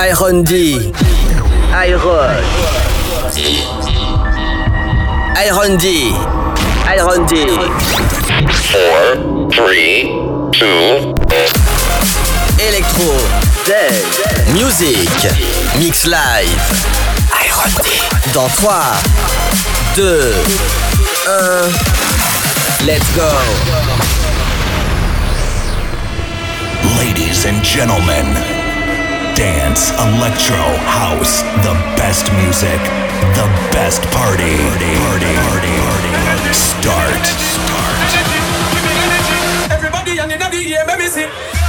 Iron D. Iron. Iron D. Iron D. Four, three, two. Electro. Dead. Music. Mix live. Iron D. Dans 3, 2, 1. Let's go. Ladies and gentlemen, dance, electro, house, the best music, the best party, party, party, party. party. Start. Start. Everybody on the yeah, let me see.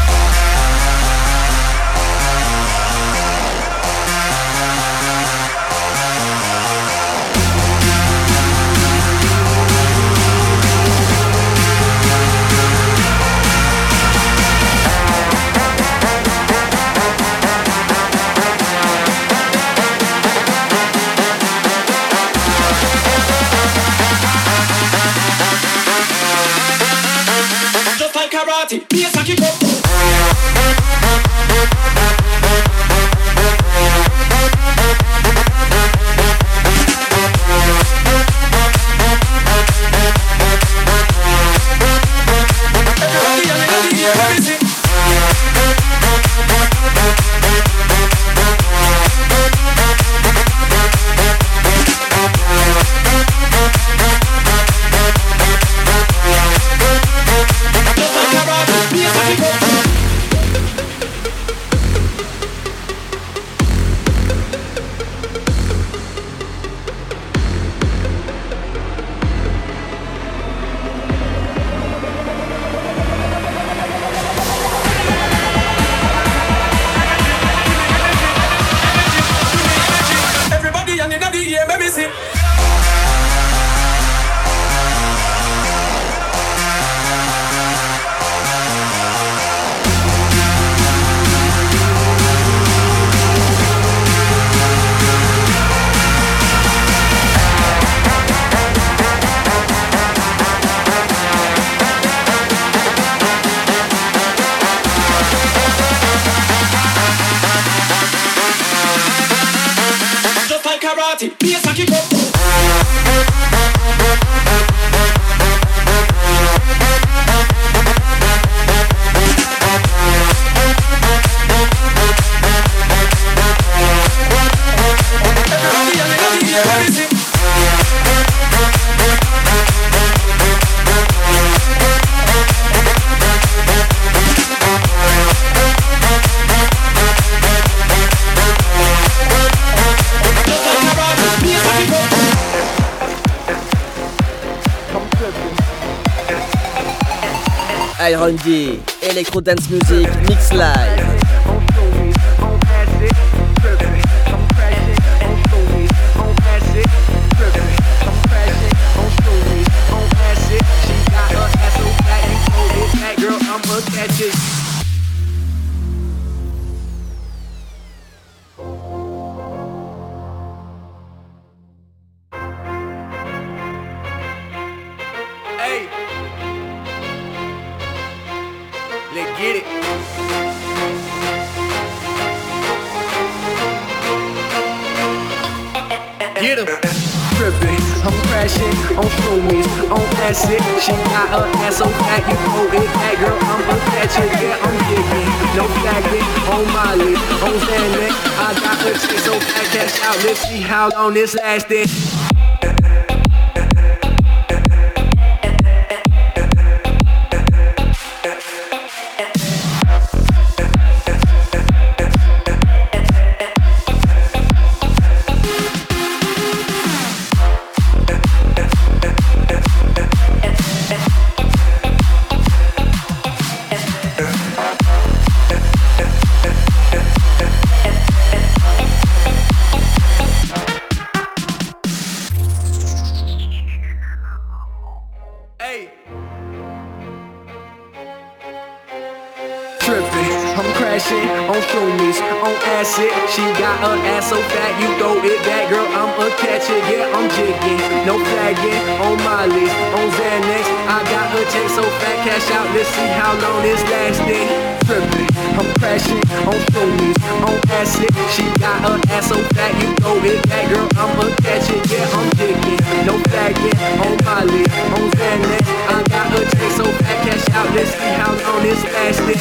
Like karate, be a saki Bye. D. Electro Dance Music. Mix live. Let's get it. Get him. Tripping, I'm crashing on shroomies, on acid. She got her ass so fat, you know it. That girl, I'm a catcher, yeah, I'm digging. No faggot on my list, on Xanax. I got her shit so fat, cash out. Let's see how long this lasting. Girl. I'm a catcher, yeah, I'm jigging. No flagging on list, on Xanax. I got her check so fat, cash out. Let's see how long this lasting. tripping. I'm crashing on showbiz, on acid. She got her ass so fat, you know it back, girl. I'ma catch it, yeah, I'm digging. No faggot on lip, on Xanax. I got a check so fat, cash out. Let's see how long this lasting.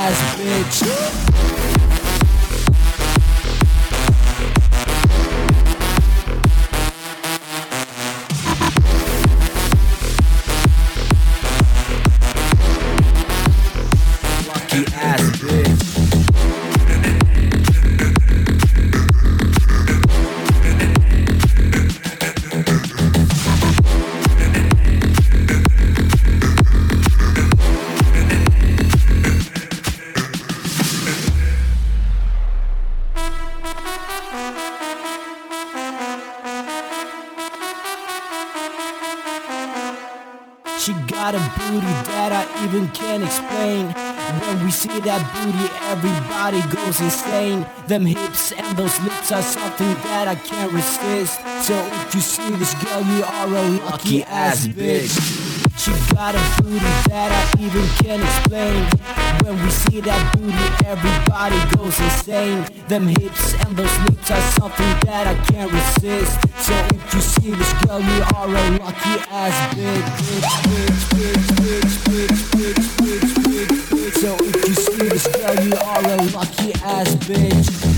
ass bitch. ass bitch. Them hips and those lips are something that I can't resist. So if you see this girl, you are a lucky ass bitch. She got a booty that I even can't explain. When we see that booty, everybody goes insane. Them hips and those lips are something that I can't resist. So if you see this girl, you are a lucky ass bitch. bitch, bitch, bitch, bitch, bitch, bitch, bitch, bitch. So if you see this girl, you are a lucky ass bitch.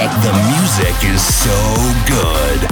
The music is so good.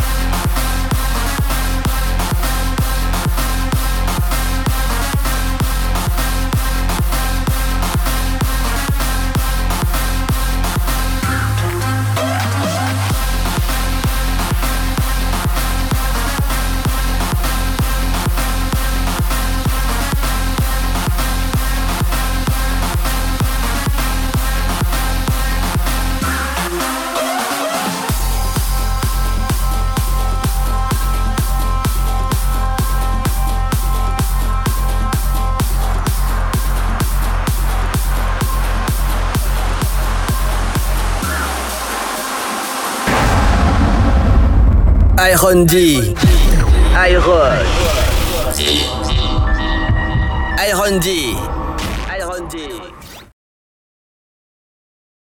Iron D. Iron. Iron D.